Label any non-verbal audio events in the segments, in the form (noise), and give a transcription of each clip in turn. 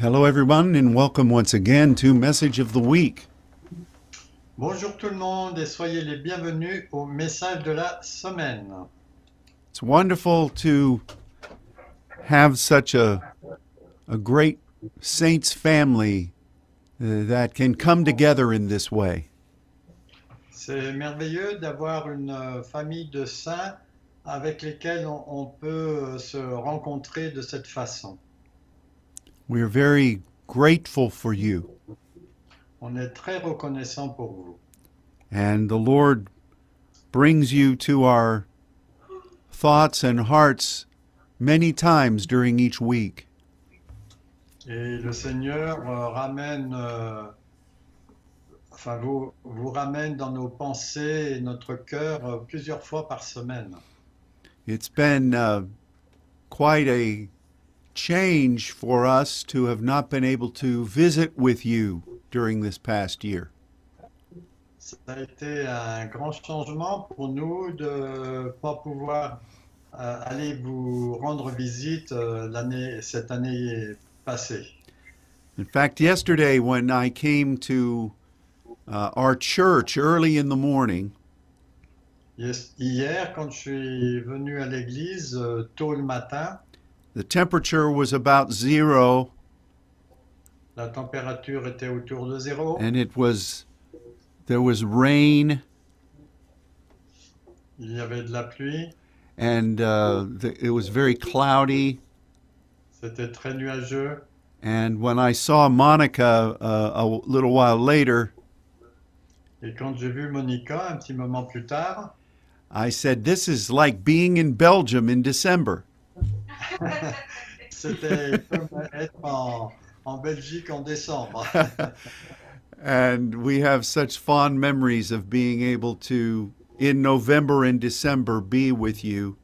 Hello, everyone, and welcome once again to Message of the Week. Bonjour tout le monde et soyez les bienvenus au message de la semaine. It's wonderful to have such a, a great saints family uh, that can come together in this way. C'est merveilleux d'avoir une euh, famille de saints avec lesquels on, on peut euh, se rencontrer de cette façon. We are very grateful for you, On est très reconnaissant pour vous. and the Lord brings you to our thoughts and hearts many times during each week. Et le Seigneur euh, ramène, euh, enfin vous, vous ramène dans nos pensées et notre cœur euh, plusieurs fois par semaine. It's been uh, quite a change for us to have not been able to visit with you during this past year. Ça a été un grand changement pour nous de pas pouvoir euh, aller vous rendre visite euh, l'année, cette année passée. In fact, yesterday when I came to uh, our church early in the morning, Yes- Hier, quand je suis venu à l'église euh, tôt le matin, the temperature was about zero la température était autour de zéro and it was there was rain il y avait de la pluie, and uh, the, it was very cloudy. c'était très nuageux. And when I saw Monica uh, a little while later, Et quand j'ai vu Monica un petit moment plus tard, I said, This is like being in Belgium in December. C'était comme être en, en Belgique en décembre. (laughs) And we have such fond memories of being able to, in November and December, be with you.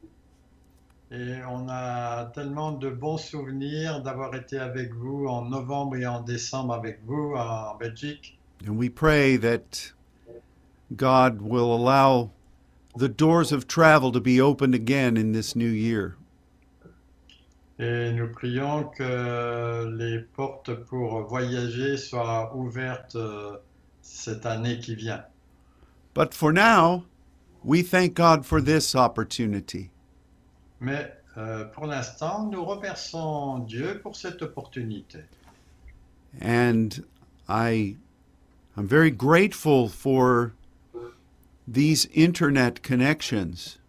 Et on a tellement de bons souvenirs d'avoir été avec vous en novembre et en décembre avec vous en Belgique. And we pray that God will allow the doors of travel to be opened again in this new year. Et nous prions que les portes pour voyager soient ouvertes euh, cette année qui vient. But for now, we thank God for this opportunity. Mais euh, pour l'instant, nous remercions Dieu pour cette opportunité. And I I'm very grateful for these internet connections.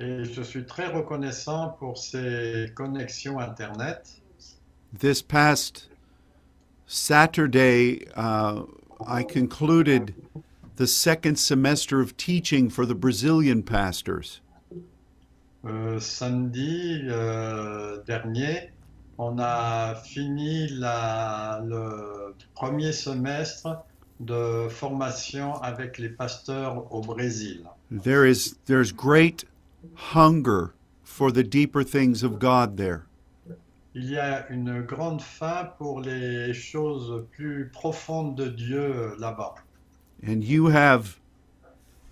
Et je suis très reconnaissant pour ces connexions Internet. This past Saturday, uh, I concluded the second semester of teaching for the Brazilian pastors. Euh, samedi euh, dernier, on a fini la- le premier semestre de formation avec les pasteurs au Brésil. There is there's great hunger for the deeper things of God there. Il y a une grande faim pour les choses plus profondes de Dieu là-bas. And you have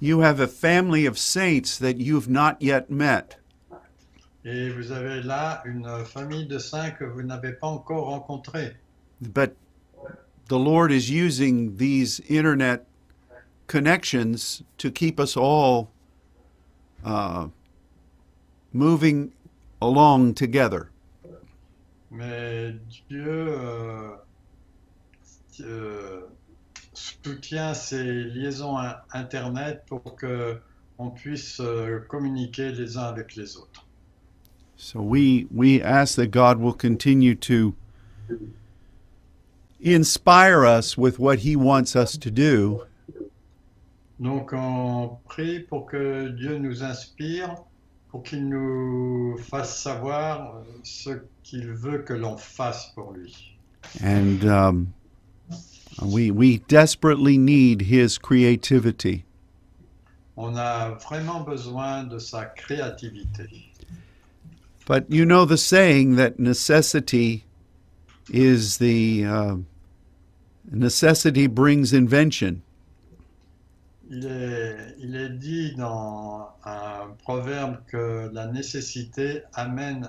you have a family of saints that you've not yet met. Et vous avez là une famille de saints que vous n'avez pas encore. But the Lord is using these internet connections to keep us all uh, moving along together. Mais Dieu euh, euh, soutient ces liaisons in- Internet pour que on puisse euh, communiquer les uns avec les autres. So we we ask that God will continue to inspire us with what He wants us to do, Donc on prie pour que Dieu nous inspire, pour qu'il nous fasse savoir euh, ce qu'il veut que l'on fasse pour lui. and um, we we desperately need His creativity. On a vraiment besoin de sa créativité. But you know the saying that necessity is the uh, necessity brings invention. Il est, il est dit dans un proverbe que la nécessité amène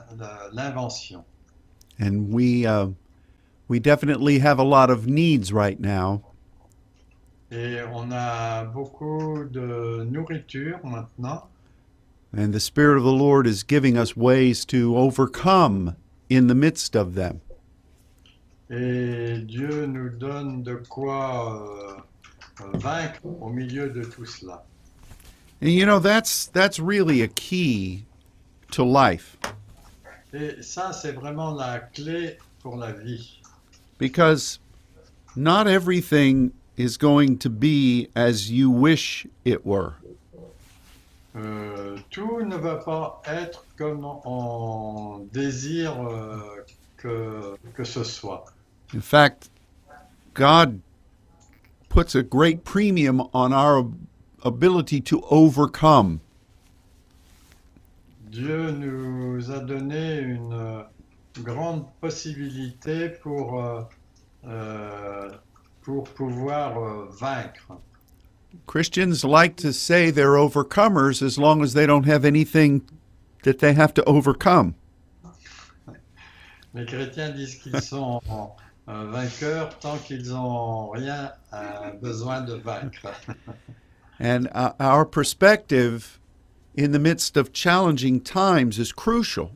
l'invention. And we uh, We definitely have a lot of needs right now, Et on a beaucoup de nourriture maintenant. and the Spirit of the Lord is giving us ways to overcome in the midst of them. Et Dieu nous donne de quoi euh, vaincre au milieu de tout cela. And you know, that's that's really a key to life Et ça, c'est vraiment la clé pour la vie. because not everything is going to be as you wish it were. Euh, tout ne va pas être comme on désire euh, que, que ce soit. In fact, God puts a great premium on our ability to overcome. Dieu nous a donné une euh, grande possibilité pour, euh, euh, pour pouvoir euh, vaincre. Christians like to say they're overcomers as long as they don't have anything that they have to overcome. (laughs) Les chrétiens disent qu'ils sont (laughs) vainqueurs tant qu'ils n'ont rien besoin de vaincre. (laughs) And uh, our perspective in the midst of challenging times is crucial.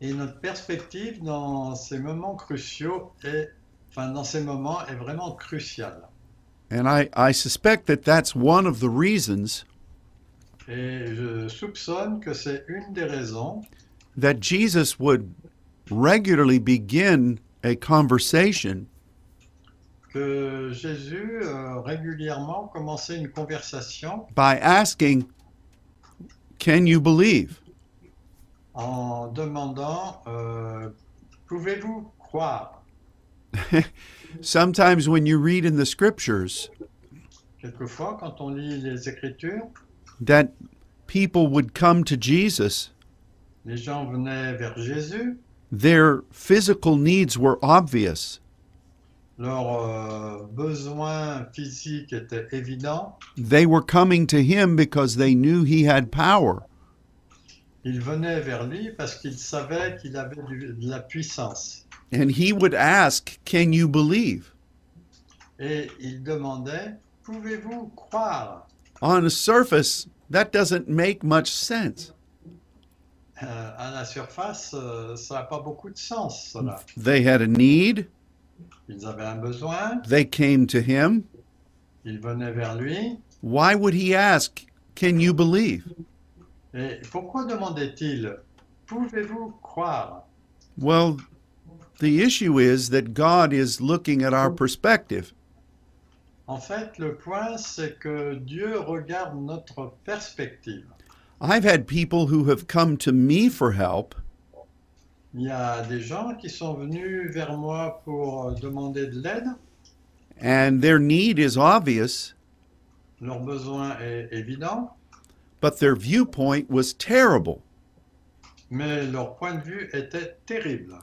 Et notre perspective dans ces moments cruciaux est, enfin dans ces moments est vraiment cruciale. And I, I suspect that that's one of the reasons Et je soupçonne que c'est une des raisons that Jesus would regularly begin a conversation. Que Jésus euh, régulièrement commençait une conversation. By asking, Can you believe? en demandant euh, Pouvez-vous croire? (laughs) Sometimes when you read in the scriptures Quelquefois, quand on lit les Écritures, that people would come to Jesus, les gens venaient vers Jésus, their physical needs were obvious. leurs euh, besoins physiques étaient évidents. They were coming to him because they knew he had power. Ils venaient vers lui parce qu'ils savaient qu'il avait du- de la puissance. And he would ask, Can you believe? Et ils demandaient Pouvez-vous croire On the surface, that doesn't make much sense. Euh, À la surface, euh, ça n'a pas beaucoup de sens, cela. They had a need, Ils avaient un besoin, they came to him. ils venaient vers lui. Why would he ask, Can you believe? Et pourquoi demandait-il Pouvez-vous croire? Well, the issue is that God is looking at our perspective. En fait, le point, c'est que Dieu regarde notre perspective. I've had people who have come to me for help, Il y a des gens qui sont venus vers moi pour euh, demander de l'aide. and their need is obvious, Leur besoin est évident, but their viewpoint was terrible. mais leur point de vue était terrible.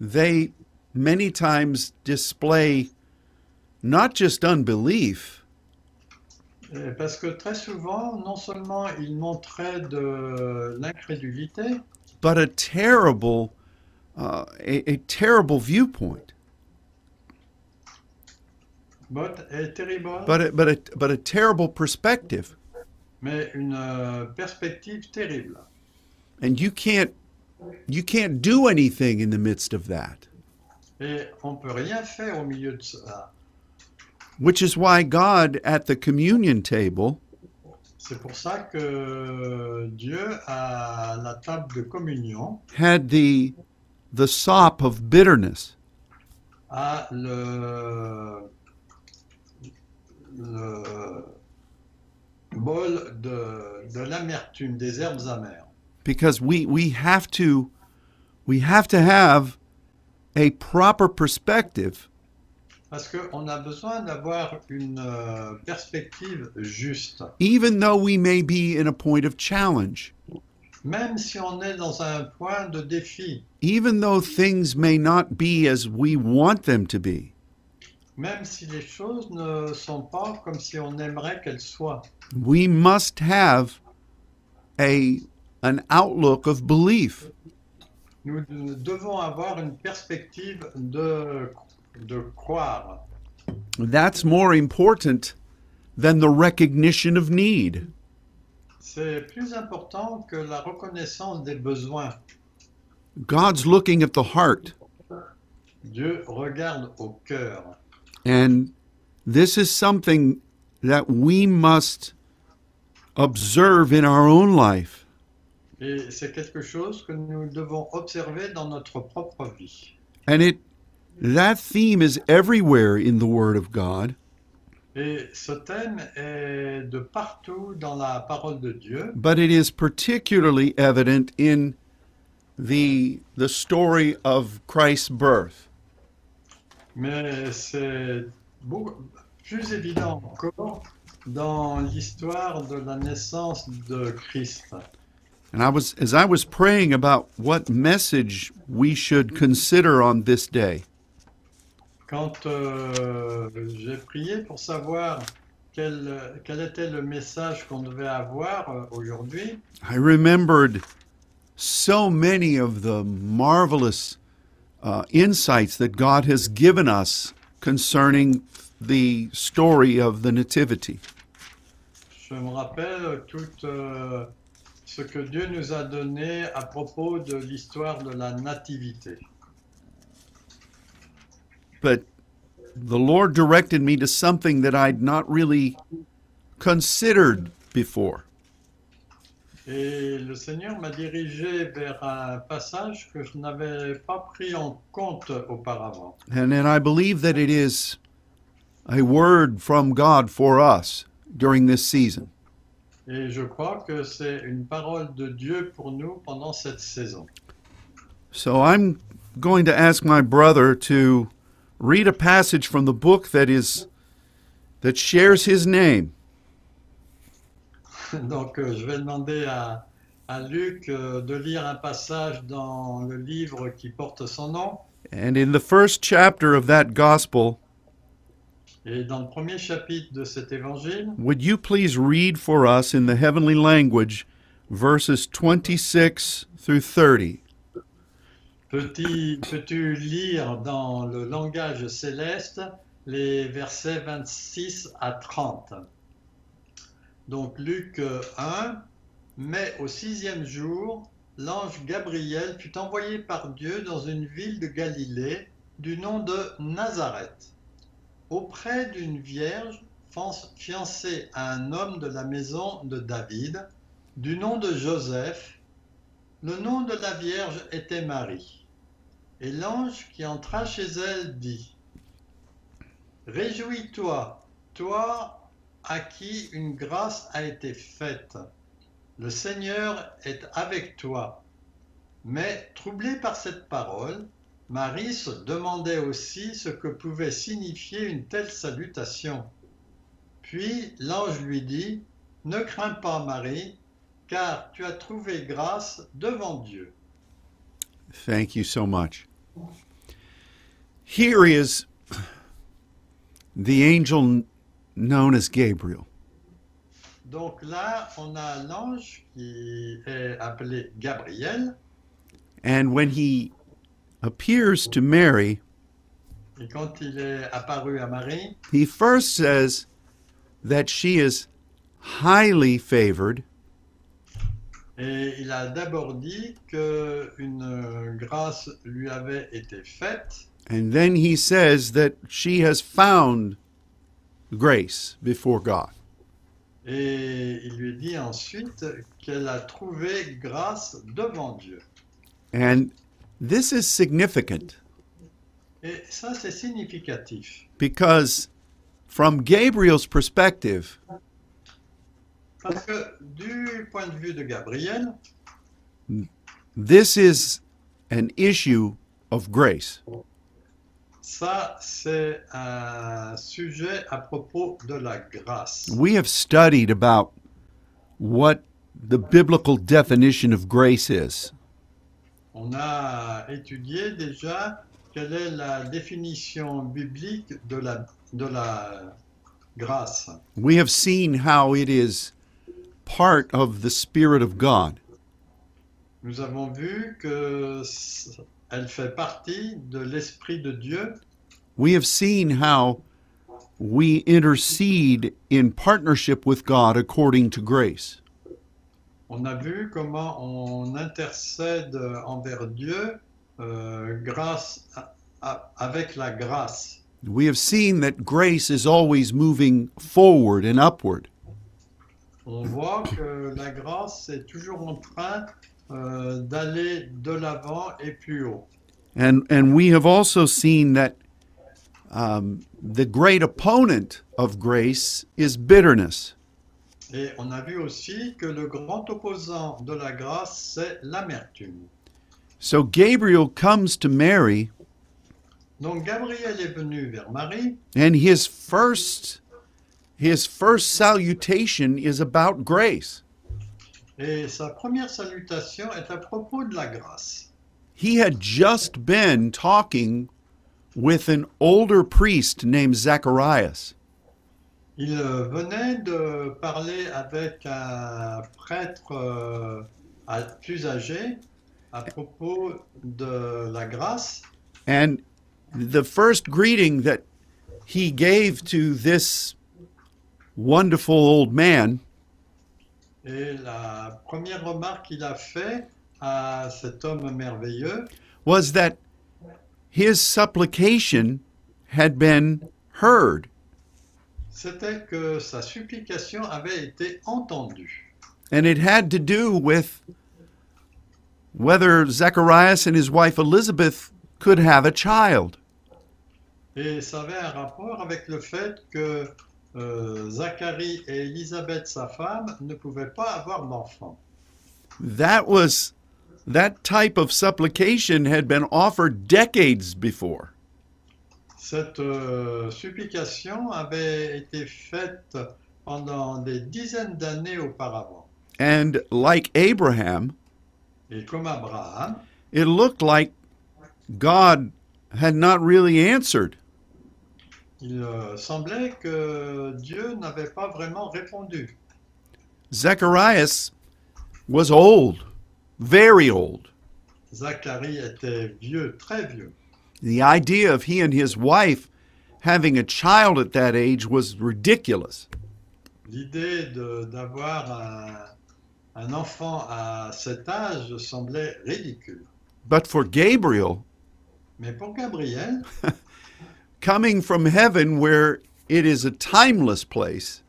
They many times display not just unbelief, Parce que très souvent, non seulement ils montraient de l'incrédulité, but a terrible, uh, a, a terrible viewpoint, but est terrible, but a, but a, but a terrible perspective. mais une euh, perspective terrible. And you can't you can't do anything in the midst of that. Et on peut rien faire au milieu de ça. Which is why God at the communion table C'est pour ça que Dieu, à la table de communion, had the the sop of bitterness. a le, le bol de, de l'amertume, des herbes amères. because we we have to we have to have a proper perspective Parce qu'on a besoin d'avoir une euh, perspective juste. even though we may be in a point of challenge. Même si on est dans un point de défi, even though things may not be as we want them to be. Même si les choses ne sont pas comme si on aimerait qu'elles soient, we must have a an outlook of belief. Nous devons avoir une perspective de, de croire. That's more important than the recognition of need. C'est plus important que la reconnaissance des besoins. God's looking at the heart, Dieu regarde au cœur. and this is something that we must observe in our own life. Et c'est quelque chose que nous devons observer dans notre propre vie. And it that theme is everywhere in the word of God, Et ce thème est de partout dans la parole de Dieu, but it is particularly evident in the the story of Christ's birth. mais c'est plus évident encore dans l'histoire de la naissance de Christ. And I was as I was praying about what message we should consider on this day. Quand euh, j'ai prié pour savoir quel, quel était le message qu'on devait avoir euh, aujourd'hui, I remembered so many of the marvelous uh, insights that God has given us concerning the story of the Nativity. je me rappelle tout euh, ce que Dieu nous a donné à propos de l'histoire de la nativité. But the Lord directed me to something that I'd not really considered before. Et le Seigneur m'a dirigé vers un passage que je n'avais pas pris en compte auparavant. And, and I believe that it is a word from God for us during this season. Et je crois que c'est une parole de Dieu pour nous pendant cette saison. So I'm going to ask my brother to read a passage from the book that is that shares his name. (laughs) Donc euh, je vais demander à, à Luc euh, de lire un passage dans le livre qui porte son nom. And in the first chapter of that gospel, Et dans le premier chapitre de cet évangile, would you please read for us in the heavenly language verses 26 through 30? Peux-tu lire dans le langage céleste les versets 26 à 30 Donc Luc euh, 1, mais au sixième jour, l'ange Gabriel fut envoyé par Dieu dans une ville de Galilée du nom de Nazareth, auprès d'une vierge fiancée à un homme de la maison de David, du nom de Joseph. Le nom de la vierge était Marie. Et l'ange qui entra chez elle dit, Réjouis-toi, toi à qui une grâce a été faite. Le Seigneur est avec toi. Mais troublée par cette parole, Marie se demandait aussi ce que pouvait signifier une telle salutation. Puis l'ange lui dit, Ne crains pas Marie, car tu as trouvé grâce devant Dieu. Thank you so much. Here is the angel known as Gabriel. Donc là, on a l'ange qui est appelé Gabriel. And when he appears to Mary, Et quand il est apparu à Marie, he first says that she is highly favored, et il a d'abord dit qu'une grâce lui avait été faite. and then he says that she has found grace before God. Et il lui dit ensuite qu'elle a trouvé grâce devant Dieu. And this is significant Et ça, c'est significatif. because, from Gabriel's perspective, Parce que du point de vue de Gabriel, this is an issue of grace. ça, c'est un sujet à propos de la grâce. We have studied about what the biblical definition of grace is. On a étudié déjà quelle est la définition biblique de la, de la grâce. We have seen how it is part of the Spirit of God. nous avons vu que elle fait partie de l'Esprit de Dieu. We have seen how we intercede in partnership with God according to grace. On a vu comment on intercède envers Dieu euh, grâce à- à- avec la grâce. We have seen that grace is always moving forward and upward. On voit que la grâce est toujours en train euh, d'aller de l'avant et plus haut. And, and we have also seen that um, the great opponent of grace is bitterness. Et on a vu aussi que le grand opposant de la grâce, c'est l'amertume. So Gabriel comes to Mary, Donc Gabriel est venu vers Marie and his first his first salutation is about grace. et sa première salutation est à propos de la grâce. He had just been talking with an older priest named Zacharias. Il euh, venait de parler avec un prêtre euh, plus âgé à propos de la grâce. And the first greeting that he gave to this wonderful old man Et la première remarque qu'il a fait à cet homme merveilleux, was that his supplication had been heard. c'était que sa supplication avait été entendue. And it had to do with whether Zacharias and his wife Elizabeth could have a child. Et ça avait un rapport avec le fait que euh, Zacharie et Élisabeth, sa femme, ne pouvaient pas avoir d'enfant. That was that type of supplication had been offered decades before. Cette euh, supplication avait été faite pendant des dizaines d'années auparavant. And like Abraham, Et comme Abraham, it looked like God had not really answered. Il euh, semblait que Dieu n'avait pas vraiment répondu. Zacharias was old, very old. Zacharie était vieux, très vieux. The idea of he and his wife having a child at that age was ridiculous. L'idée d'avoir un, un enfant à cet âge semblait ridicule. But for Gabriel, Mais pour Gabriel, (laughs) coming from heaven where it is a timeless place,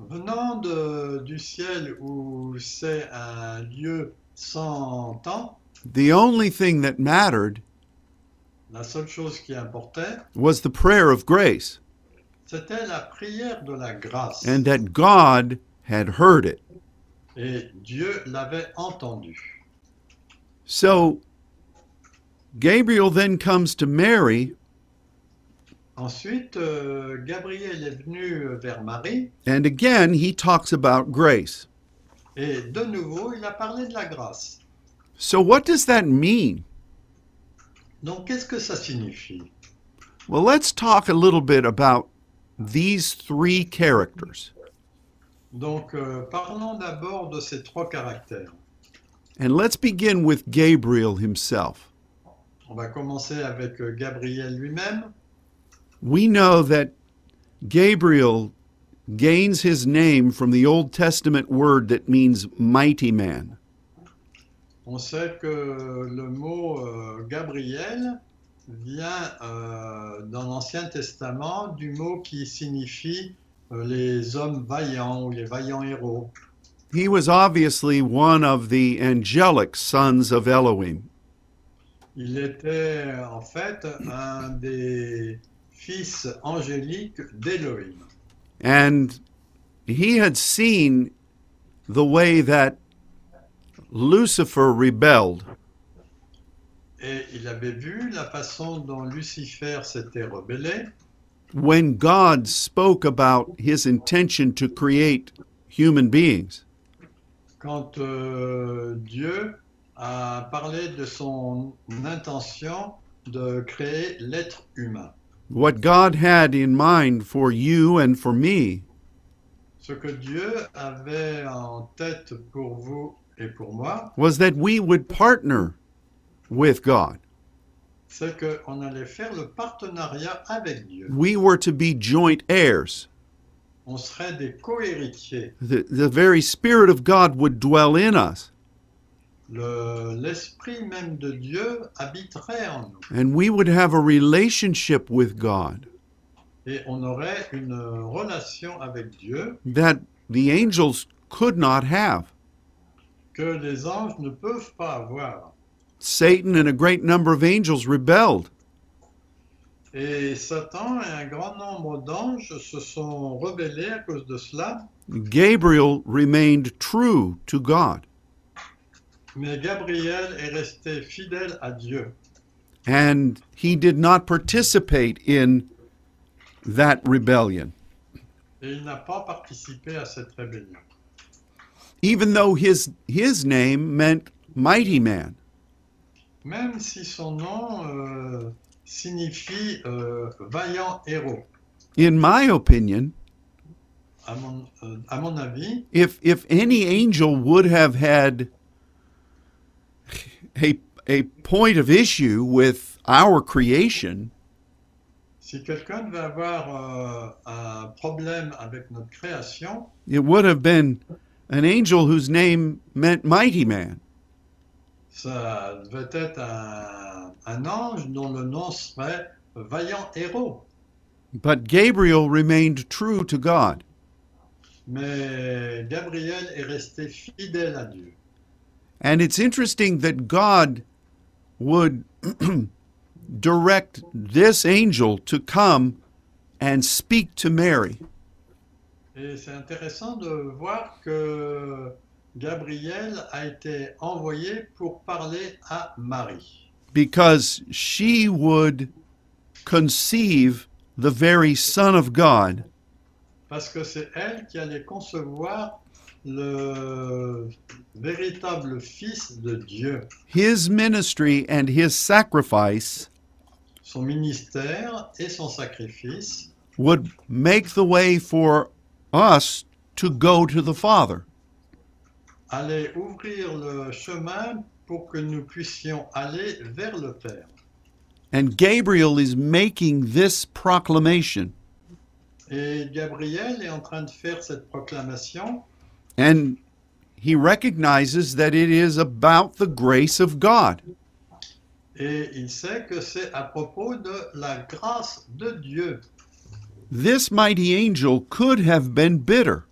venant de- du ciel où c'est un lieu sans temps, the only thing that mattered la seule chose qui importait, was the prayer of grace c'était la prière de la grâce. and that God had heard it. Et Dieu l'avait entendu. So Gabriel then comes to Mary, Ensuite, euh, Gabriel est venu vers Marie and again he talks about grace. et de nouveau, il a parlé de la grâce. So, what does that mean? Donc, qu'est-ce que ça signifie? Well, let's talk a little bit about these three characters. Donc, euh, parlons d'abord de ces trois caractères. And let's begin with Gabriel himself. On va commencer avec euh, Gabriel lui-même. We know that Gabriel gains his name from the Old Testament word that means mighty man. On sait que le mot euh, Gabriel vient euh, dans l'Ancien Testament du mot qui signifie euh, les hommes vaillants ou les vaillants héros. He was obviously one of the angelic sons of Elohim. Il était en fait un des fils angéliques d'Élohim. And he had seen the way that Lucifer rebelled. Et il avait vu la façon dont Lucifer s'était rebellé when God spoke about his intention to create human beings. quand euh, Dieu a parlé de son intention de créer l'être humain. What God had in mind for you and for me Ce que Dieu avait en tête pour vous et pour moi, was that we would partner with God. c'est qu'on allait faire le partenariat avec Dieu. We were to be joint heirs. On serait des co-héritiers. The, the very Spirit of God would dwell in us, Le- L'esprit même de Dieu habiterait en nous. and we would have a relationship with God Et on aurait une relation avec Dieu that the angels could not have. que les anges ne peuvent pas avoir. Satan and a great number of angels rebelled. Et Satan et un grand nombre d'anges se sont rebellés à cause de cela, Gabriel remained true to God, mais Gabriel est resté fidèle à Dieu. and he did not participate in that rebellion. Et il n'a pas participé à cette rébellion. Even though his, his name meant mighty man. Même si son nom euh, signifie euh, vaillant héros. In my opinion, À mon, euh, à mon avis, if if any angel would have had a a point of issue with our creation, si quelqu'un devait avoir euh, un problème avec notre création, it would have been an angel whose name meant mighty man. ça devait être un, un ange dont le nom serait vaillant héros. But Gabriel remained true to God. Mais Gabriel est resté fidèle à Dieu. And it's interesting that God would (clears throat) direct this angel to come and speak to Mary. Et c'est intéressant de voir que Gabriel a été envoyé pour parler à Marie. because she would conceive the very Son of God, Parce que c'est elle qui allait concevoir le véritable Fils de Dieu. his ministry and his sacrifice Son ministère et son sacrifice would make the way for us to go to the Father. allaient ouvrir le chemin pour que nous puissions aller vers le Père. And Gabriel is making this proclamation. Et Gabriel est en train de faire cette proclamation And he recognizes that it is about the grace of God. et il sait que c'est à propos de la grâce de Dieu. This mighty angel could have been bitter,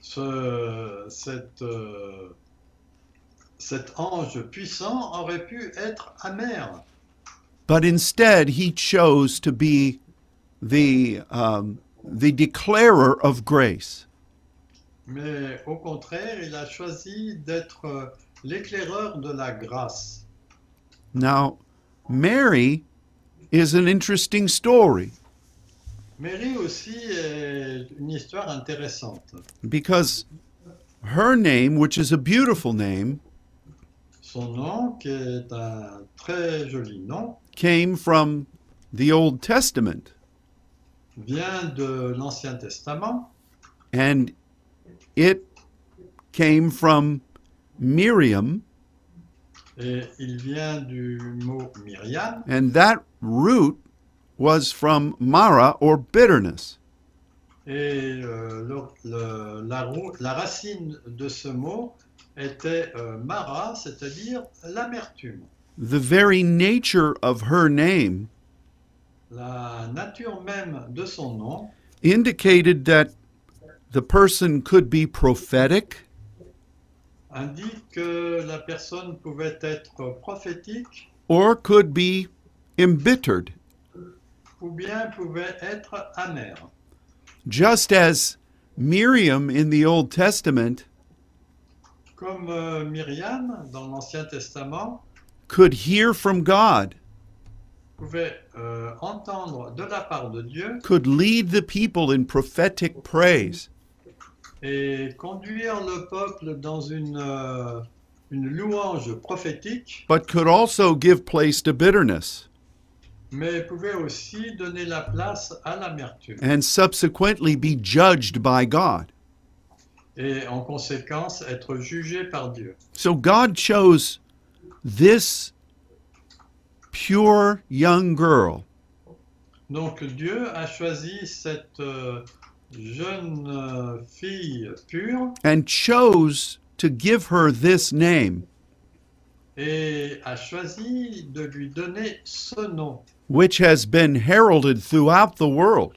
Ce, cet, euh, cet ange puissant aurait pu être amer, but instead he chose to be the, um, the declarer of grace. Mais au contraire, il a choisi d'être euh, l'éclaireur de la grâce. Now, Mary is an interesting story Mary aussi est une histoire intéressante. because her name, which is a beautiful name, Son nom, qui est un très joli nom, came from the Old Testament. vient de l'Ancien Testament And it came from Miriam, et il vient du mot Myriam and that root was from Mara or bitterness. et euh, le- le- la, la racine de ce mot était euh, Mara, c'est-à-dire l'amertume. The very nature of her name La nature même de son nom indicated that the person could be prophetic, indique que la personne pouvait être prophétique. Or could be embittered, ou bien pouvait être amère. just as Miriam in the Old Testament Comme euh, Myriam dans l'Ancien Testament could hear from God, pouvait euh, entendre de la part de Dieu could lead the people in prophetic praise, et conduire le peuple dans une, euh, une louange prophétique, but could also give place to bitterness mais pouvait aussi donner la place à l'amertume and subsequently be judged by God. et en conséquence être jugé par Dieu. So God chose this pure young girl Donc Dieu a choisi cette euh, jeune euh, fille pure and chose to give her this name, et a choisi de lui donner ce nom which has been heralded throughout the world.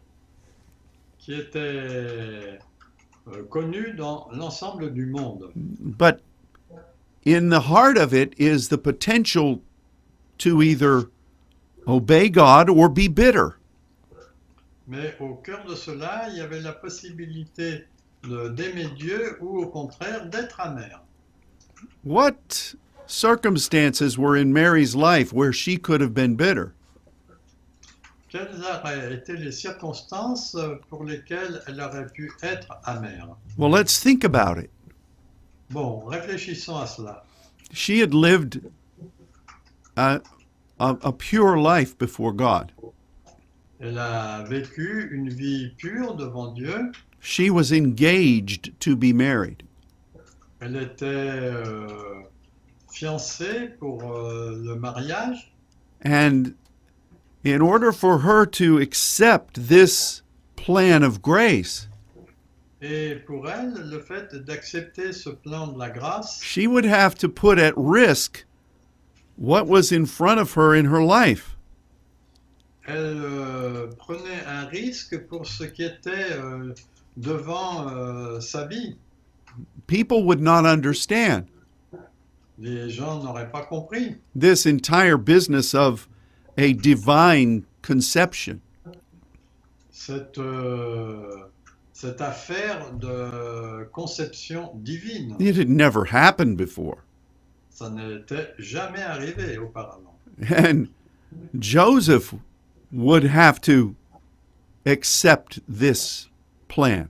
qui était euh, connu dans l'ensemble du monde. But in the heart of it is the potential to either obey God or be bitter. Mais au cœur de cela, il y avait la possibilité d'aimer Dieu ou au contraire d'être amer. What circumstances were in Mary's life where she could have been bitter? Quelles auraient été les circonstances pour lesquelles elle aurait pu être amère? Well, let's think about it. Bon, réfléchissons à cela. She had lived a, a, a pure life before God. Elle a vécu une vie pure devant Dieu. She was engaged to be married. Elle était euh, fiancée pour euh, le mariage. And in order for her to accept this plan of grace, Et pour elle, le fait d'accepter ce plan de la grâce, she would have to put at risk what was in front of her in her life. Elle euh, prenait un risque pour ce qui était euh, devant euh, sa vie. People would not understand Les gens n'auraient pas compris this entire business of a divine conception. cette, euh, cette affaire de conception divine. It had never happened before. Ça n'était jamais arrivé auparavant. And Joseph would have to accept this plan.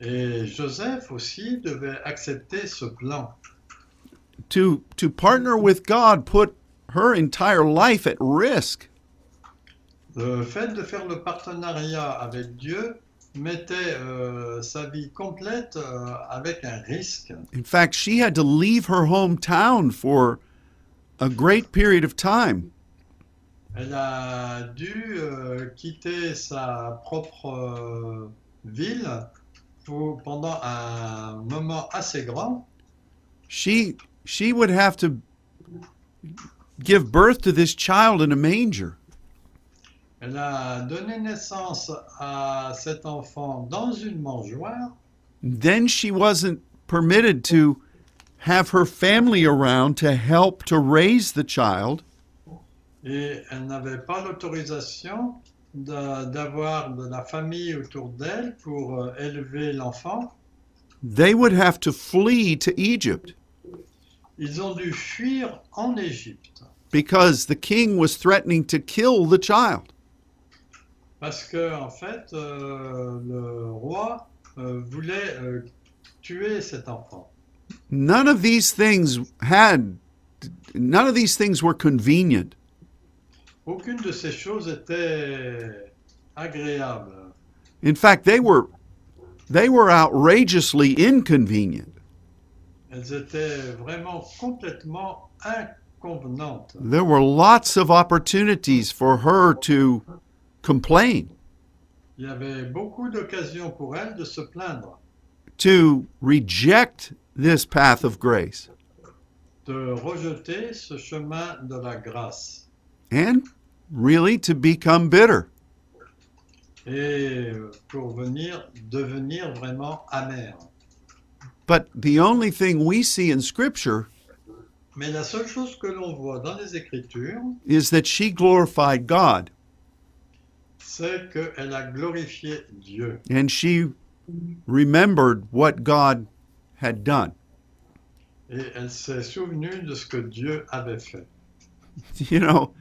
Et Joseph aussi devait accepter ce plan. To, to partner with God put her entire life at risk. Le fait de faire le partenariat avec Dieu mettait euh, sa vie complète euh, avec un risque. In fact, she had to leave her hometown for a great period of time. Elle a dû euh, quitter sa propre euh, ville pour- pendant un moment assez grand. She she would have to give birth to this child in a manger. Elle a donné naissance à cet enfant dans une mangeoire. Then she wasn't permitted to have her family around to help to raise the child. Et elle n'avait pas l'autorisation d'avoir de la famille autour d'elle pour euh, élever l'enfant. They would have to flee to Egypt Ils ont dû fuir en Égypte because the king was threatening to kill the child. parce que en fait euh, le roi euh, voulait tuer cet enfant. None of these things had none of these things were convenient. Aucune de ces choses était agréable. In fact, they were they were outrageously inconvenient. Elles étaient vraiment complètement inconvenantes. There were lots of opportunities for her to complain, Il y avait beaucoup d'occasions pour elle de se plaindre, to reject this path of grace, de rejeter ce chemin de la grâce and really to become bitter. et pour venir devenir vraiment amère. But the only thing we see in Scripture Mais la seule chose que l'on voit dans les Écritures, is that she glorified God c'est qu'elle a glorifié Dieu and she remembered what God had done. et elle s'est souvenue de ce que Dieu avait fait. (laughs) You know,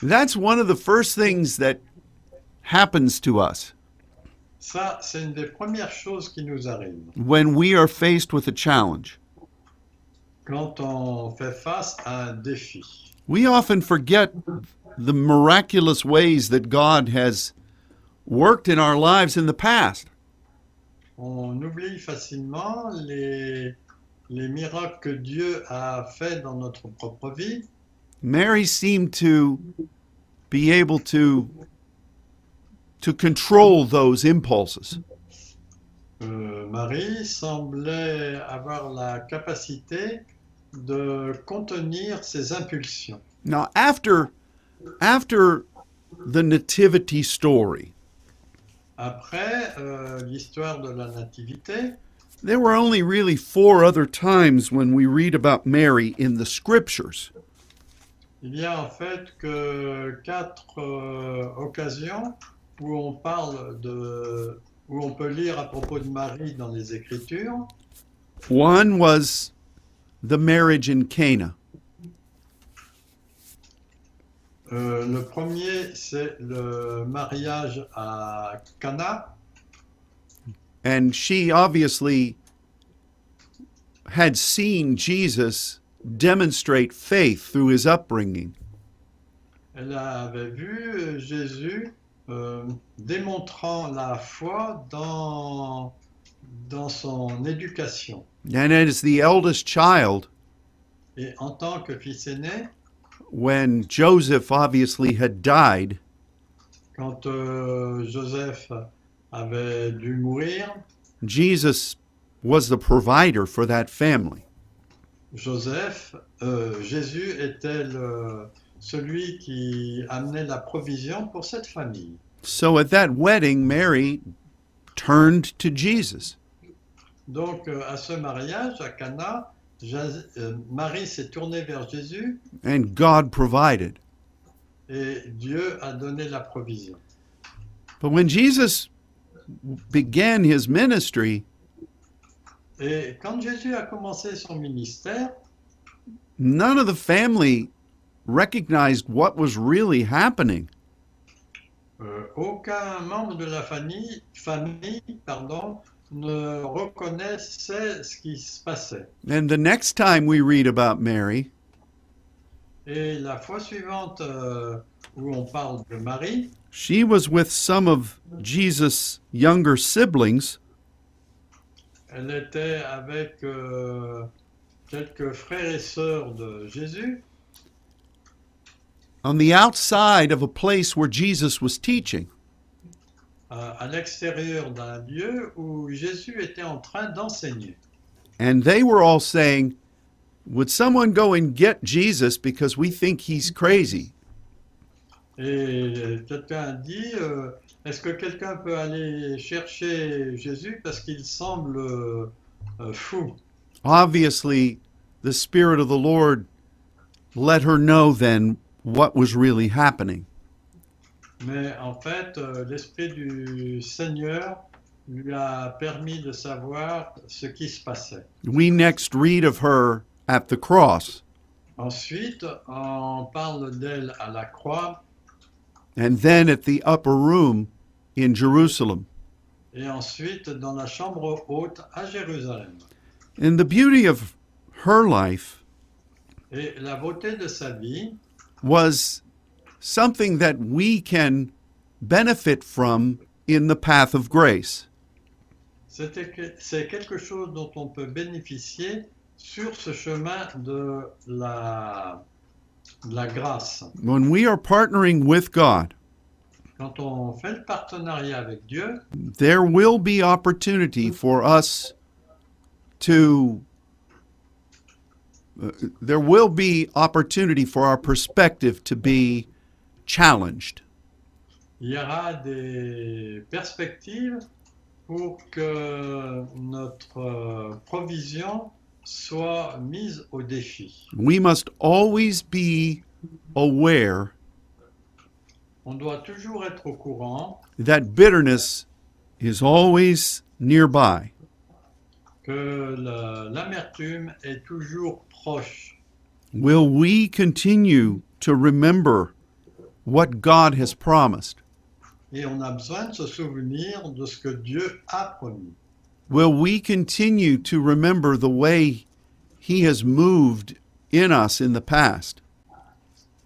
that's one of the first things that happens to us Ça, c'est une des premières choses qui nous when we are faced with a challenge. quand on fait face à un défi. We often forget the miraculous ways that God has worked in our lives in the past. on oublie facilement les, les miracles que Dieu a fait dans notre propre vie. Mary seemed to be able to to control those impulses. Euh, Marie semblait avoir la capacité de contenir ses impulsions. Now after after the nativity story, Après euh, l'histoire de la Nativité, there were only really four other times when we read about Mary in the scriptures. Il y a en fait que quatre euh, occasions où on parle de, où on peut lire à propos de Marie dans les Écritures. One was the marriage in Cana. Euh, le premier, c'est le mariage à Cana. And she obviously had seen Jesus demonstrate faith through his upbringing. Elle avait vu Jésus euh, démontrant la foi dans, dans son éducation. And as the eldest child, Et en tant que fils aîné, when Joseph obviously had died, quand euh, Joseph avait dû mourir, Jesus was the provider for that family. Joseph, euh, Jésus était le- celui qui amenait la provision pour cette famille? So at that wedding, Mary turned to Jesus. Donc euh, à ce mariage à Cana, Jas- euh, Marie s'est tournée vers Jésus And God provided. et Dieu a donné la provision. But when Jesus began his ministry, Et quand Jésus a commencé son ministère, none of the family recognized what was really happening. euh, aucun membre de la famille, famille pardon, ne reconnaissait ce qui se passait. And the next time we read about Mary, Et la fois suivante euh, où on parle de Marie, she was with some of Jesus' younger siblings, elle était avec euh, quelques frères et sœurs de Jésus on the outside of a place where Jesus was teaching. euh, à l'extérieur d'un lieu où Jésus était en train d'enseigner. And they were all saying, Would someone go and get Jesus because we think he's crazy? Et quelqu'un dit, euh, est-ce que quelqu'un peut aller chercher Jésus? Parce qu'il semble euh, fou Obviously, the Spirit of the Lord let her know then what was really happening. Mais en fait, euh, l'Esprit du Seigneur lui a permis de savoir ce qui se passait. We next read of her at the cross, Ensuite, on parle d'elle à la croix and then at the upper room in Jerusalem. et ensuite dans la chambre haute à Jérusalem. And the beauty of her life Et la beauté de sa vie, was something that we can benefit from in the path of grace. c'était que- c'est quelque chose dont on peut bénéficier sur ce chemin de la, la grâce. When we are partnering with God, Quand on fait le partenariat avec Dieu, there will be opportunity for us to uh, there will be opportunity for our perspective to be challenged il y aura des perspectives pour que notre euh, provision soit mise au défi. we must always be aware On doit toujours être au courant that bitterness is always nearby que la- l'amertume est toujours proche. will we continue to remember what God has promised Et on a besoin de se souvenir de ce que Dieu a promis. Will we continue to remember the way He has moved in us in the past?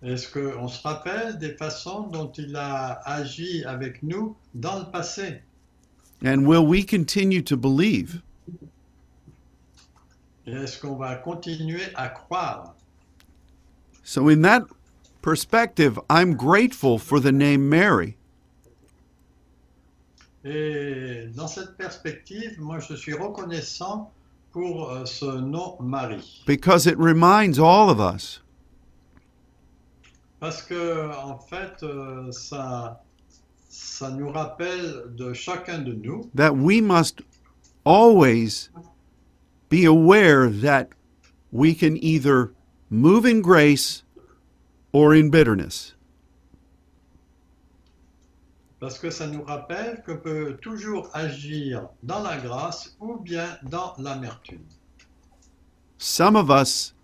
Est-ce qu'on se rappelle des façons dont il a agi avec nous dans le passé And will we continue to believe? Est-ce qu'on va continuer à croire So, in that perspective, I'm grateful for the name Mary. Et dans cette perspective, moi je suis reconnaissant pour euh, ce nom Marie. because it reminds all of us Parce que en fait, euh, ça, ça nous rappelle de chacun de nous that we must always be aware that we can either move in grace or in bitterness. Parce que ça nous rappelle qu'on peut toujours agir dans la grâce ou bien dans l'amertume. Some of us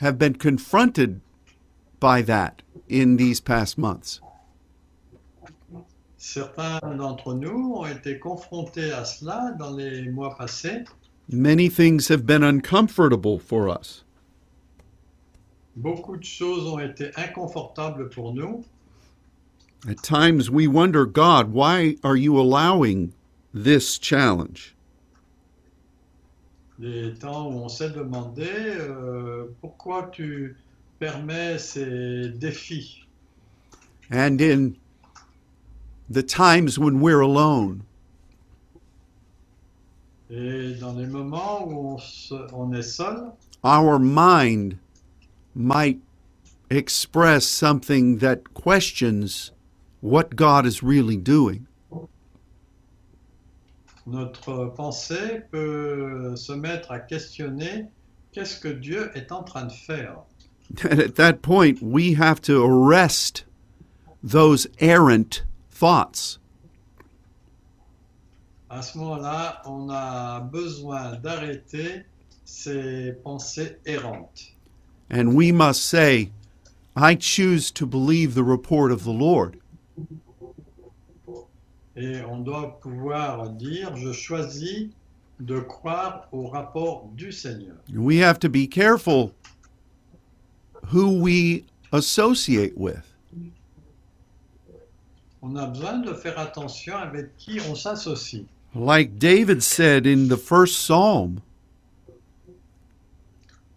have been confronted by that in these past months. Certains d'entre nous ont été confrontés à cela dans les mois passés. Many things have been uncomfortable for us. Beaucoup de choses ont été inconfortables pour nous. At times we wonder, God, why are you allowing this challenge? Des temps où on s'est demandé euh, pourquoi tu permets ces défis. And in the times when we're alone, Et dans les moments où on, se- on est seul, our mind might express something that questions what God is really doing. notre pensée peut se mettre à questionner qu'est-ce que Dieu est en train de faire. And (laughs) at that point, we have to arrest those errant thoughts. À ce moment-là, on a besoin d'arrêter ces pensées errantes. And we must say, I choose to believe the report of the Lord. Et on doit pouvoir dire, je choisis de croire au rapport du Seigneur. We have to be careful who we associate with. On a besoin de faire attention avec qui on s'associe. Like David said in the first psalm,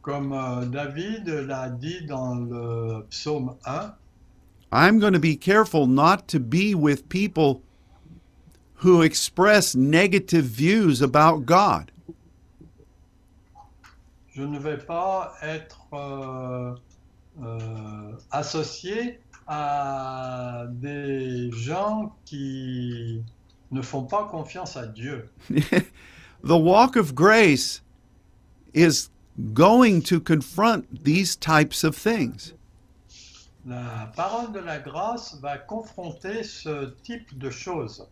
Comme euh, David l'a dit dans le psaume 1, I'm going to be careful not to be with people who express negative views about God. je ne vais pas être euh, euh, associé à des gens qui ne font pas confiance à Dieu. (laughs) the walk of grace is going to confront these types of things. La parole de la grâce va confronter ce type de choses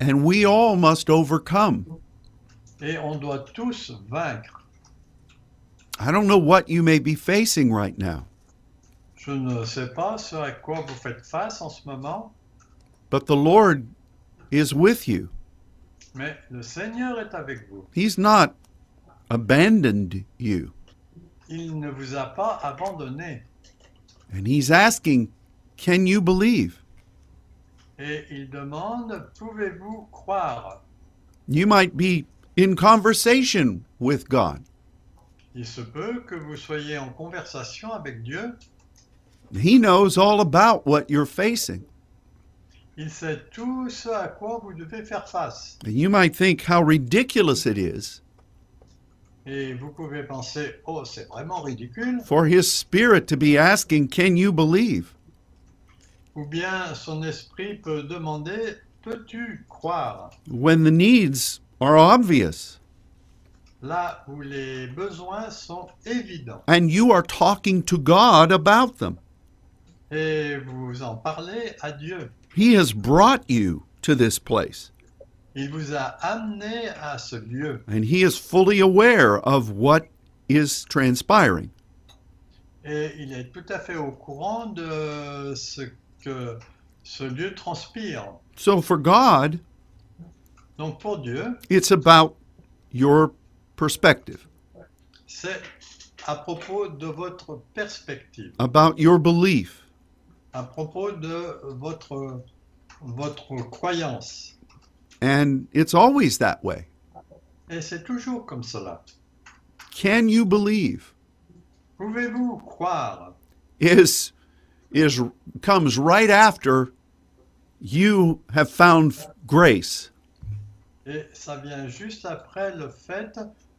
And we all must overcome. et on doit tous vaincre. I don't know what you may be facing right now, Je ne sais pas ce à quoi vous faites face en ce moment, but the Lord is with you. mais le Seigneur est avec vous. He's not abandoned you. Il ne vous a pas abandonné And He's asking, Can you believe? et il demande, pouvez-vous croire You might be in conversation with God. Il se peut que vous soyez en conversation avec Dieu. He knows all about what you're facing. Il sait tout ce à quoi vous devez faire face. And you might think how ridiculous it is Et vous pouvez penser, oh, c'est vraiment ridicule. for His Spirit to be asking, Can you believe? Ou bien son esprit peut demander, peux-tu croire when the needs are obvious Là où les besoins sont évidents. and you are talking to God about them. Et vous en parlez à Dieu. He has brought you to this place Il vous a amené à ce lieu. and He is fully aware of what is transpiring. Et il est tout à fait au courant de ce que ce lieu transpire. So for God, Donc pour Dieu, it's about your perspective, c'est à propos de votre perspective, about your belief. à propos de votre, votre croyance. And it's always that way. Et c'est toujours comme cela. Can you believe? Pouvez-vous croire Is is comes right after you have found grace. Et ça vient juste après le fait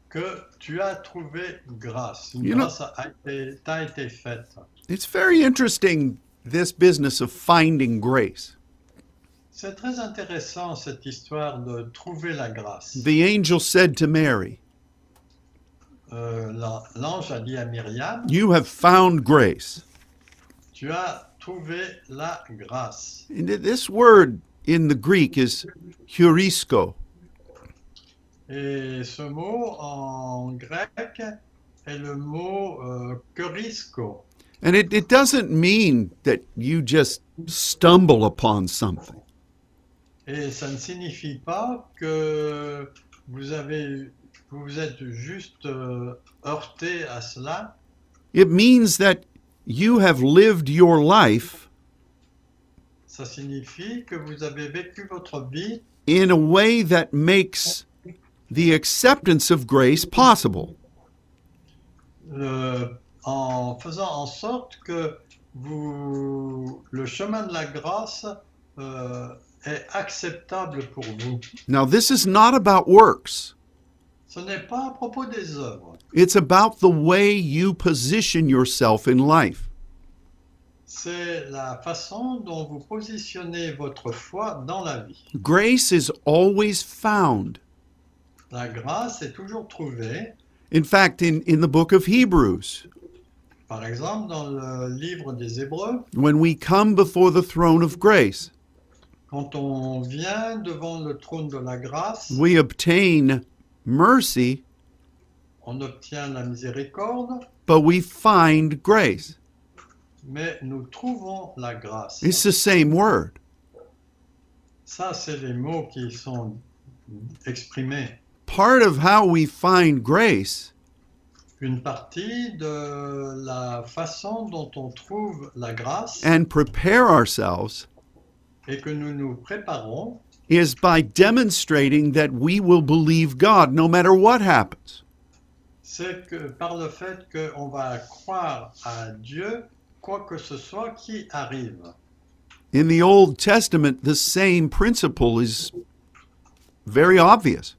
que tu as trouvé grâce. Une You know- a été- t'a été faite. It's very interesting this business of finding grace. C'est très intéressant cette histoire de trouver la grâce. The angel said to Mary, Euh, la- L'ange a dit à Myriam, "You have found grace." tu as trouvé la grâce. And this word in the Greek is heurisko. Et ce mot en grec est le mot euh, keurisko. And it, it doesn't mean that you just stumble upon something. Et ça ne signifie pas que vous avez, vous êtes juste euh, heurté à cela. It means that you have lived your life Ça signifie que vous avez vécu votre vie in a way that makes the acceptance of grace possible. euh, en faisant en sorte que vous, le chemin de la grâce euh, acceptable pour vous. Now, this is not about works, Ce n'est pas à propos des œuvres. it's about the way you position yourself in life. C'est la façon dont vous positionnez votre foi dans la vie. Grace is always found. La grâce est toujours trouvée. In fact, in, in the book of Hebrews, Par exemple, dans le livre des Hébreux, when we come before the throne of grace, quand on vient devant le trône de la grâce, we obtain mercy, on obtient la miséricorde, but we find grace. mais nous trouvons la grâce. It's the same word. Ça, c'est les mots qui sont exprimés. Part of how we find grace Une partie de la façon dont on trouve la grâce and prepare ourselves et que nous nous préparons, is by demonstrating that we will believe God no matter what happens. c'est que par le fait qu'on va croire à Dieu, quoi que ce soit qui arrive. In the Old Testament, the same principle is very obvious.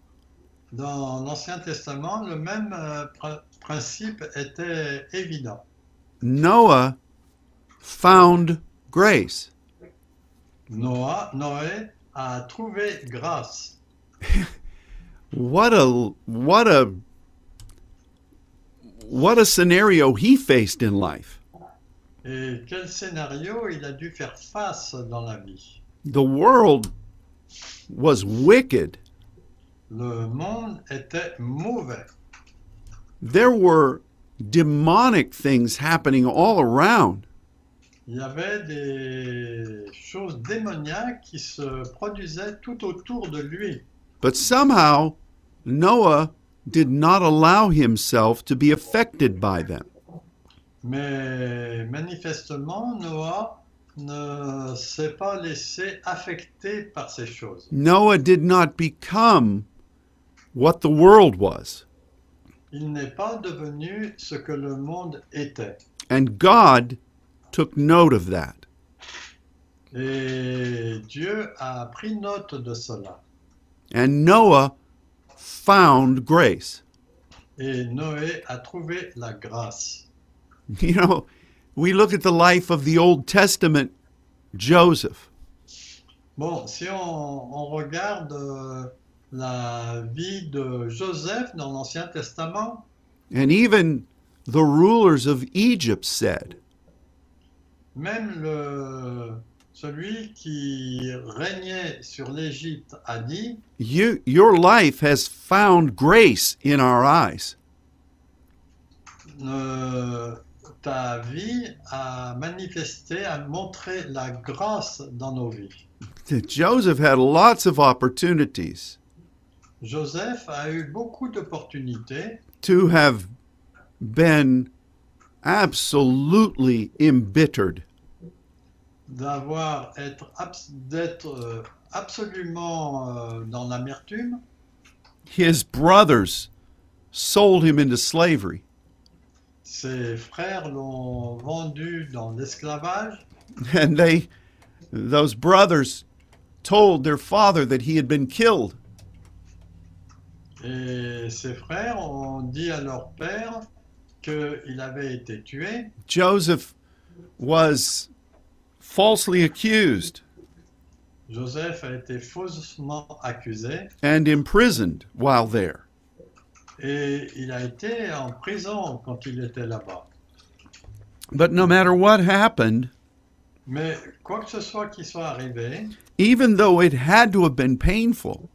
Dans l'Ancien Testament, le même euh, pr- principe était évident. Noah found grace. Noah, Noé a trouvé grâce. (laughs) What a what a what a scenario he faced in life. Et quel scénario il a dû faire face dans la vie. The world was wicked. Le monde était mauvais. There were demonic things happening all around. Il y avait des choses démoniaques qui se produisaient tout autour de lui. But somehow Noah did not allow himself to be affected by them. Mais manifestement, Noah ne s'est pas laissé affecter par ces choses. Noah did not become what the world was. Il n'est pas devenu ce que le monde était. And God took note of that. Et Dieu a pris note de cela. And Noah found grace. Et Noé a trouvé la grâce. (laughs) You know, we look at the life of the Old Testament Joseph. Bon, si on, on regarde euh, la vie de Joseph dans l'Ancien Testament, And even the rulers of Egypt said, même le, celui qui régnait sur l'Égypte a dit, you, Your life has found grace in our eyes. euh, ta vie a manifesté, a montré la grâce dans nos vies. Joseph had lots of opportunities Joseph a eu beaucoup d'opportunités to have been absolutely embittered. d'avoir être d'être euh, absolument euh, dans l'amertume, his brothers sold him into slavery. ses frères l'ont vendu dans l'esclavage And they, those brothers, told their father that he had been killed. et ses frères ont dit à leur père qu'il avait été tué. Joseph was falsely accused Joseph a été faussement accusé and imprisoned while there. et il a été en prison quand il était là-bas. But no matter what happened, Mais quoi que ce soit qui soit arrivé, even though it had to have been painful,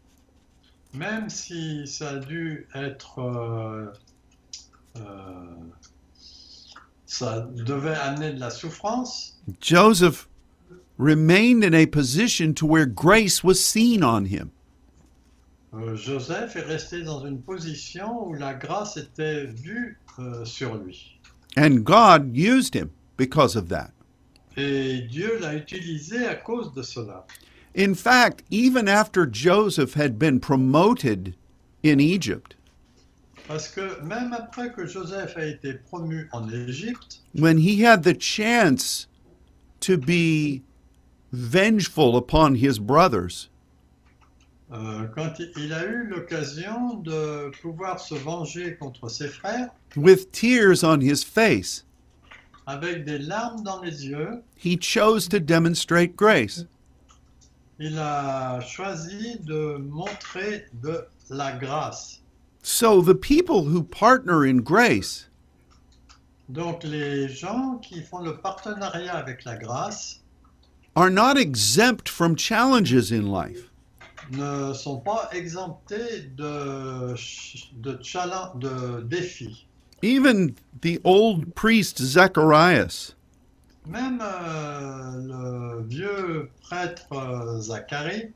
même si ça a dû être... euh, euh, Euh, ça devait amener de la souffrance, Joseph remained in a position to where grace was seen on him. euh, Joseph est resté dans une position où la grâce était vue euh, sur lui. And God used him because of that. Et Dieu l'a utilisé à cause de cela. In fact, even after Joseph had been promoted in Egypt, Parce que même après que Joseph a été promu en Égypte, when he had the chance to be vengeful upon his brothers, euh, quand il- a eu l'occasion de pouvoir se venger contre ses frères, with tears on his face, avec des larmes dans les yeux, he chose to demonstrate grace. il a choisi de montrer de la grâce. So the people who partner in grace Donc les gens qui font le partenariat avec la grâce are not exempt from challenges in life. ne sont pas exemptés de, de, challen- de défis. Even the old priest Zacharias Même euh, le vieux prêtre euh, Zacharie,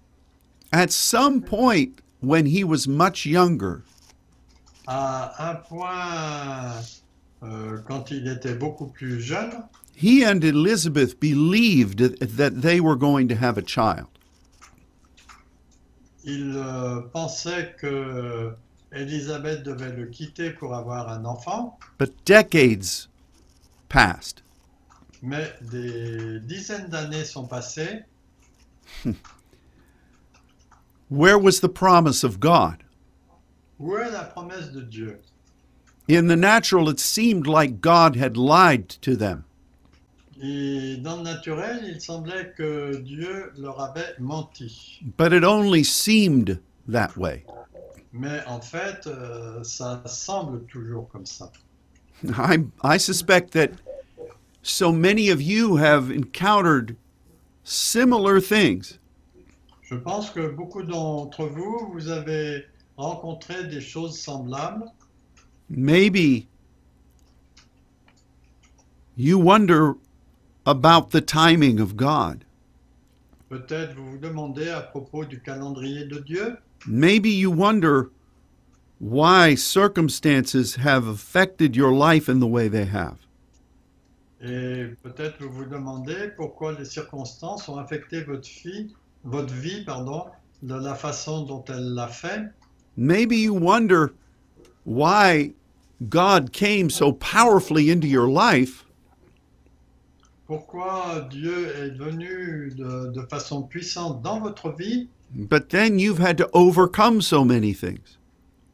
at some point when he was much younger, à un point, euh, quand il était beaucoup plus jeune, he and Elizabeth believed that they were going to have a child. il euh, pensait que Élisabeth devait le quitter pour avoir un enfant, But decades passed. mais des dizaines d'années sont passées. (laughs) Where was the promise of God? Où est la promesse de Dieu In the natural, it seemed like God had lied to them. Et dans le naturel, il semblait que Dieu leur avait menti. But it only seemed that way. Mais en fait, euh, ça semble toujours comme ça. I, I suspect that so many of you have encountered similar things. Je pense que beaucoup d'entre vous, vous avez rencontré des choses semblables. Maybe you wonder about the timing of God. Peut-être vous vous demandez à propos du calendrier de Dieu. Maybe you wonder why circumstances have affected your life in the way they have. Et peut-être vous vous demandez pourquoi les circonstances ont affecté votre vie, votre vie pardon, de la façon dont elle l'a fait. Maybe you wonder why God came so powerfully into your life, Pourquoi Dieu est venu de, de façon puissante dans votre vie, but then you've had to overcome so many things.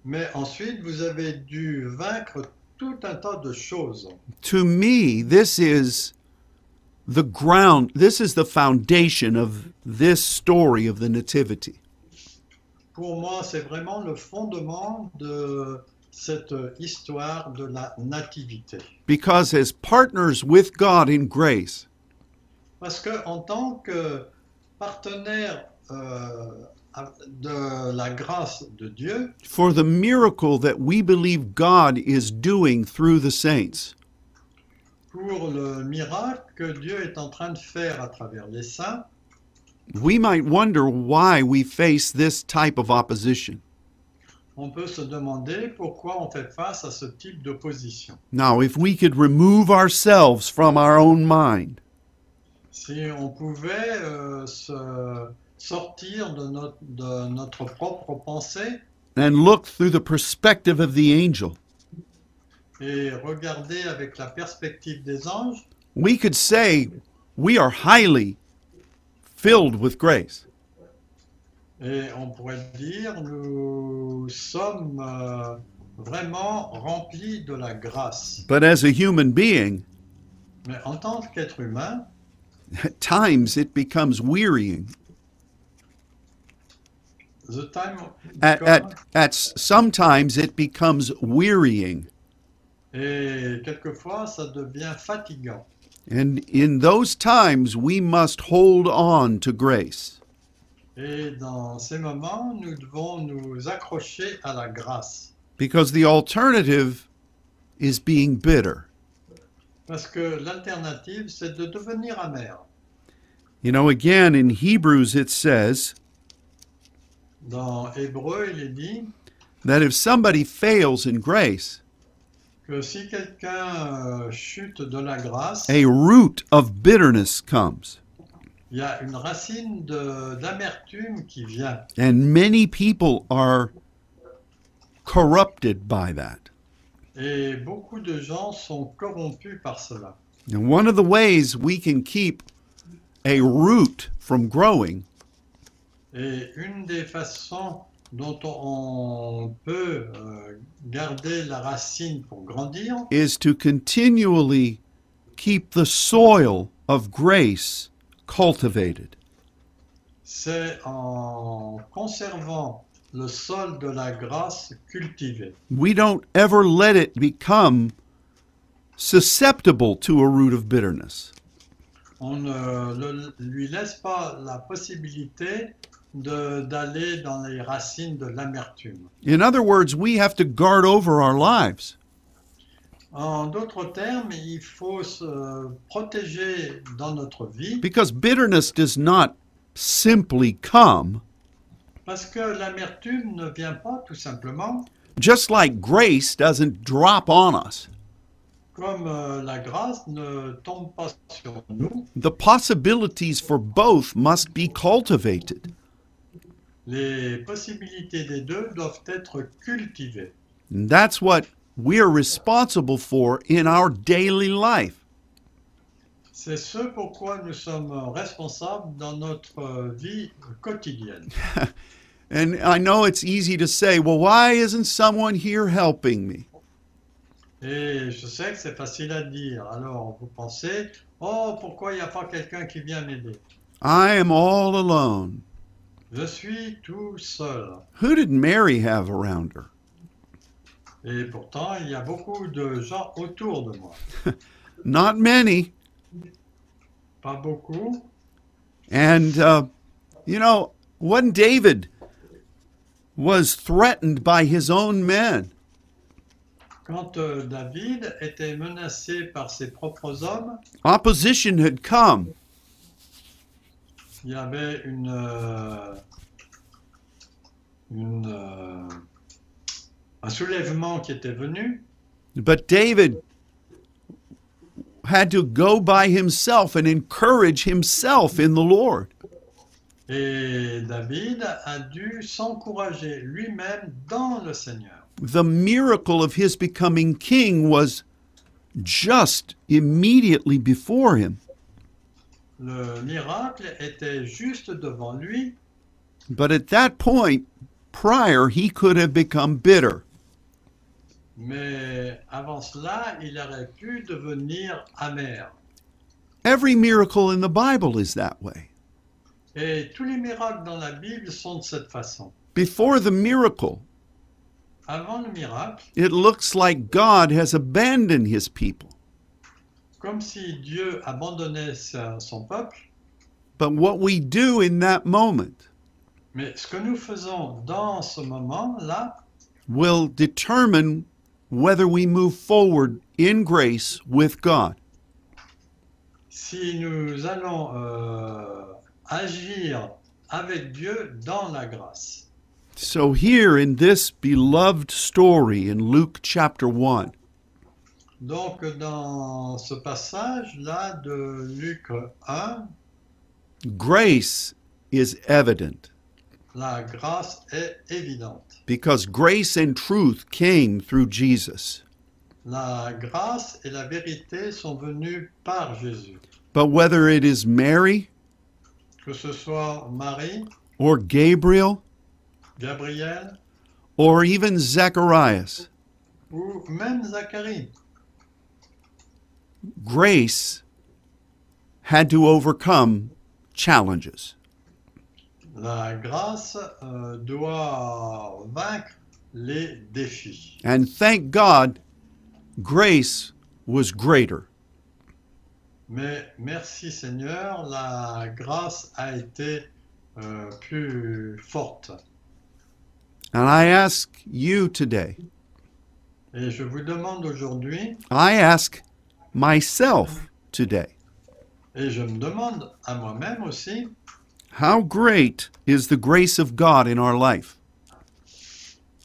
mais ensuite vous avez dû vaincre tout un tas de choses. To me, this is the ground, this is the foundation of this story of the Nativity. Pour moi, c'est vraiment le fondement de cette histoire de la nativité. Because as partners with God in grace, Parce que en tant que partenaire euh, de la grâce de Dieu, for the miracle that we believe God is doing through the saints, pour le miracle que Dieu est en train de faire à travers les saints, we might wonder why we face this type of opposition. on peut se demander pourquoi on fait face à ce type d'opposition. Now, if we could remove ourselves from our own mind Si on pouvait euh, se sortir de notre, de notre propre pensée and look through the perspective of the angel, et regarder avec la perspective des anges, we could say we are highly filled with grace. et on pourrait dire nous sommes euh, vraiment remplis de la grâce. But as a human being, Mais en tant qu'être humain, at times it becomes wearying. the time At, at, at sometimes it becomes wearying. et quelquefois ça devient fatigant. And in those times, we must hold on to grace. Et dans ces moments, nous devons nous accrocher à la grâce. Because the alternative is being bitter. Parce que l'alternative, c'est de devenir amer. You know, again, in Hebrews it says Dans Hébreu, il est dit that if somebody fails in grace, que si quelqu'un euh, chute de la grâce, a root of bitterness comes. il y a une racine d'amertume qui vient. And many people are corrupted by that. Et beaucoup de gens sont corrompus par cela. And one of the ways we can keep a root from growing Et une des façons dont on peut euh, garder la racine pour grandir, is to continually keep the soil of grace cultivated. c'est en conservant le sol de la grâce cultivé. We don't ever let it become susceptible to a root of bitterness. On ne lui laisse pas la possibilité d'aller dans les racines de l'amertume. In other words, we have to guard over our lives. En d'autres termes, il faut se protéger dans notre vie Because bitterness does not simply come, parce que l'amertume ne vient pas tout simplement just like grace doesn't drop on us. comme euh, la grâce ne tombe pas sur nous. The possibilities for both must be cultivated. Les possibilités des deux doivent être cultivées. And that's what we're responsible for in our daily life. C'est ce pourquoi nous sommes responsables dans notre vie quotidienne. (laughs) And I know it's easy to say, well, why isn't someone here helping me? Et je sais que c'est facile à dire. Alors vous pensez, oh, pourquoi il n'y a pas quelqu'un qui vient m'aider? I am all alone. Je suis tout seul. Who did Mary have around her? Et pourtant, il y a beaucoup de gens autour de moi. (laughs) Not many. Pas beaucoup. And, uh, you know, when David was threatened by his own men, Quand euh, David était menacé par ses propres hommes, opposition had come. Il y avait une, euh, une, euh, un soulèvement qui était venu. But David had to go by himself and encourage himself in the Lord. Et David a dû s'encourager lui-même dans le Seigneur. The miracle of his becoming king was just immediately before him. Le miracle était juste devant lui, But at that point, prior, he could have become bitter. mais avant cela, il aurait pu devenir amer. Every miracle in the Bible is that way. Et tous les miracles dans la Bible sont de cette façon. Before the miracle, Avant le miracle, it looks like God has abandoned his people. Comme si Dieu abandonnait sa- son peuple, But what we do in that moment mais ce que nous faisons dans ce moment-là will determine whether we move forward in grace with God. si nous allons euh, agir avec Dieu dans la grâce. So, here in this beloved story in Luke chapter 1, Donc dans ce passage-là de Luc 1, grace is evident La grâce est évidente. because grace and truth came through Jesus. La grâce et la vérité sont venues par Jésus. But whether it is Mary Que ce soit Marie, or Gabriel Gabriel or even Zacharias, ou même Zacharie, grace had to overcome challenges. la grâce euh, doit vaincre les défis. And thank God, grace was greater. Mais merci Seigneur, la grâce a été euh, plus forte. And I ask you today, Et je vous demande aujourd'hui, I ask myself today, et je me demande à moi-même aussi, how great is the grace of God in our life?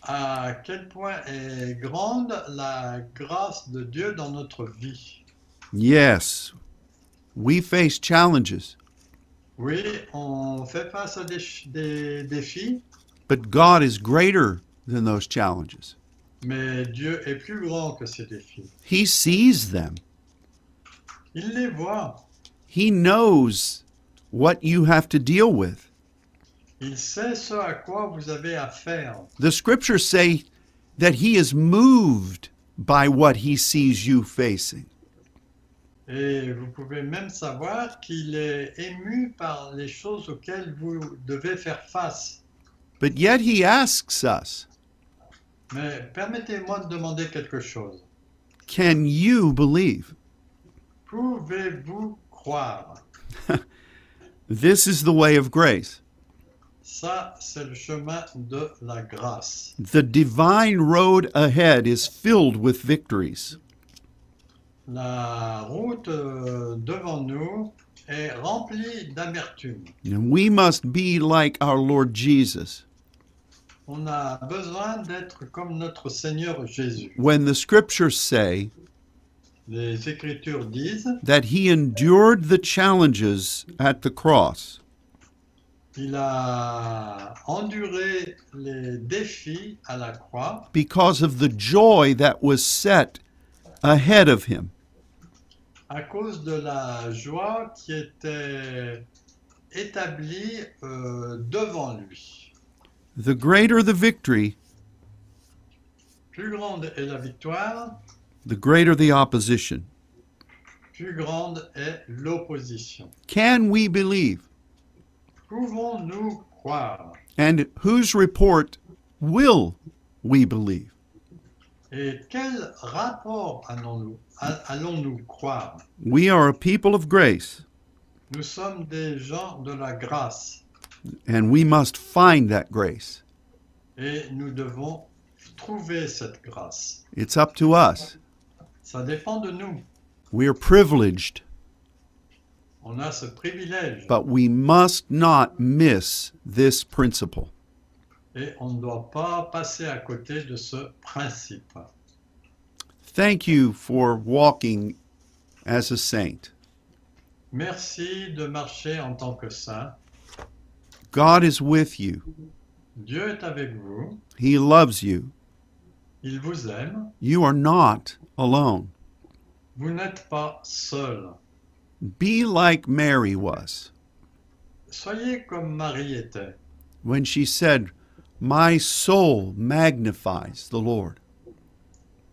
à quel point est grande la grâce de Dieu dans notre vie. Yes, we face challenges, Oui, on fait face à des, ch- des défis, but God is greater than those challenges. mais Dieu est plus grand que ces défis. He sees them. Il les voit. He knows what you have to deal with. Il sait ce à quoi vous avez affaire. The scriptures say that he is moved by what he sees you facing. Et vous pouvez même savoir qu'il est ému par les choses auxquelles vous devez faire face. But yet he asks us, Mais permettez-moi de demander quelque chose. can you believe? Pouvez-vous croire (laughs) This is the way of grace. Ça, c'est le chemin de la grâce. The divine road ahead is filled with victories. La route euh, devant nous est remplie d'amertume. And we must be like our Lord Jesus. On a besoin d'être comme notre Seigneur Jésus. When the scriptures say Les Écritures disent, that he endured the challenges at the cross, il a enduré les défis à la croix because of the joy that was set ahead of him. à cause de la joie qui était établie euh, devant lui. The greater the victory, Plus grande est la victoire, the greater the opposition. plus grande est l'opposition. Can we believe? Pouvons-nous croire And whose report will we believe? Et quel rapport allons-nous allons-nous croire We are a people of grace, Nous sommes des gens de la grâce and we must find that grace. et nous devons trouver cette grâce. It's up to us. Ça dépend de nous. We are privileged, On a ce privilège but we must not miss this principle. et on ne doit pas passer à côté de ce principe. Thank you for walking as a saint. Merci de marcher en tant que saint. God is with you. Dieu est avec vous. He loves you. Il vous aime. You are not alone. Vous n'êtes pas seul. Be like Mary was Soyez comme Marie était when she said, My soul magnifies the Lord.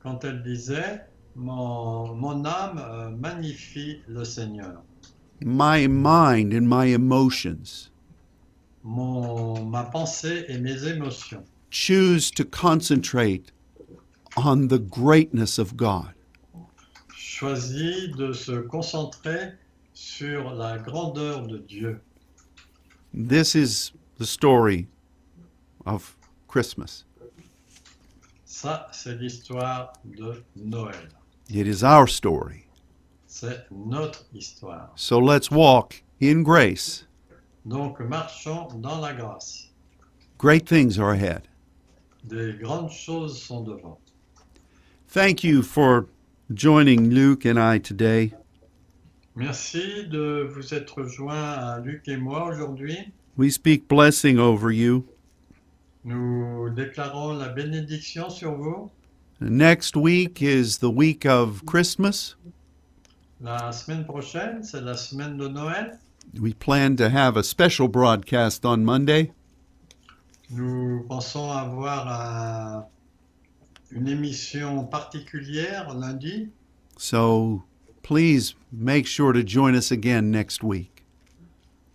quand elle disait Mon, mon âme euh, magnifie le Seigneur. My mind and my emotions Mon, ma pensée et mes émotions choose to concentrate on the greatness of God. choisit de se concentrer sur la grandeur de Dieu. This is the story of Christmas. Ça, c'est l'histoire de Noël. It is our story. C'est notre histoire. So let's walk in grace. Donc, marchons dans la grâce. Great things are ahead. Des grandes choses sont devant. Thank you for joining Luke and I today. Merci de vous être joints à Luc et moi aujourd'hui. We speak blessing over you. Nous déclarons la bénédiction sur vous. Next week is the week of Christmas. La semaine prochaine, c'est la semaine de Noël. We plan to have a special broadcast on Monday. Nous pensons avoir un- une émission particulière lundi. So please make sure to join us again next week.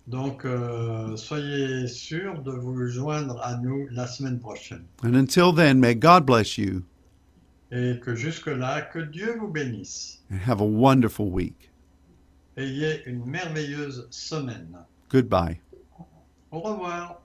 Donc, euh, soyez sûrs de vous joindre à nous la semaine prochaine. And until then, may God bless you Et que jusque-là, que Dieu vous bénisse. and have a wonderful week. Ayez une merveilleuse semaine. Goodbye. Au revoir.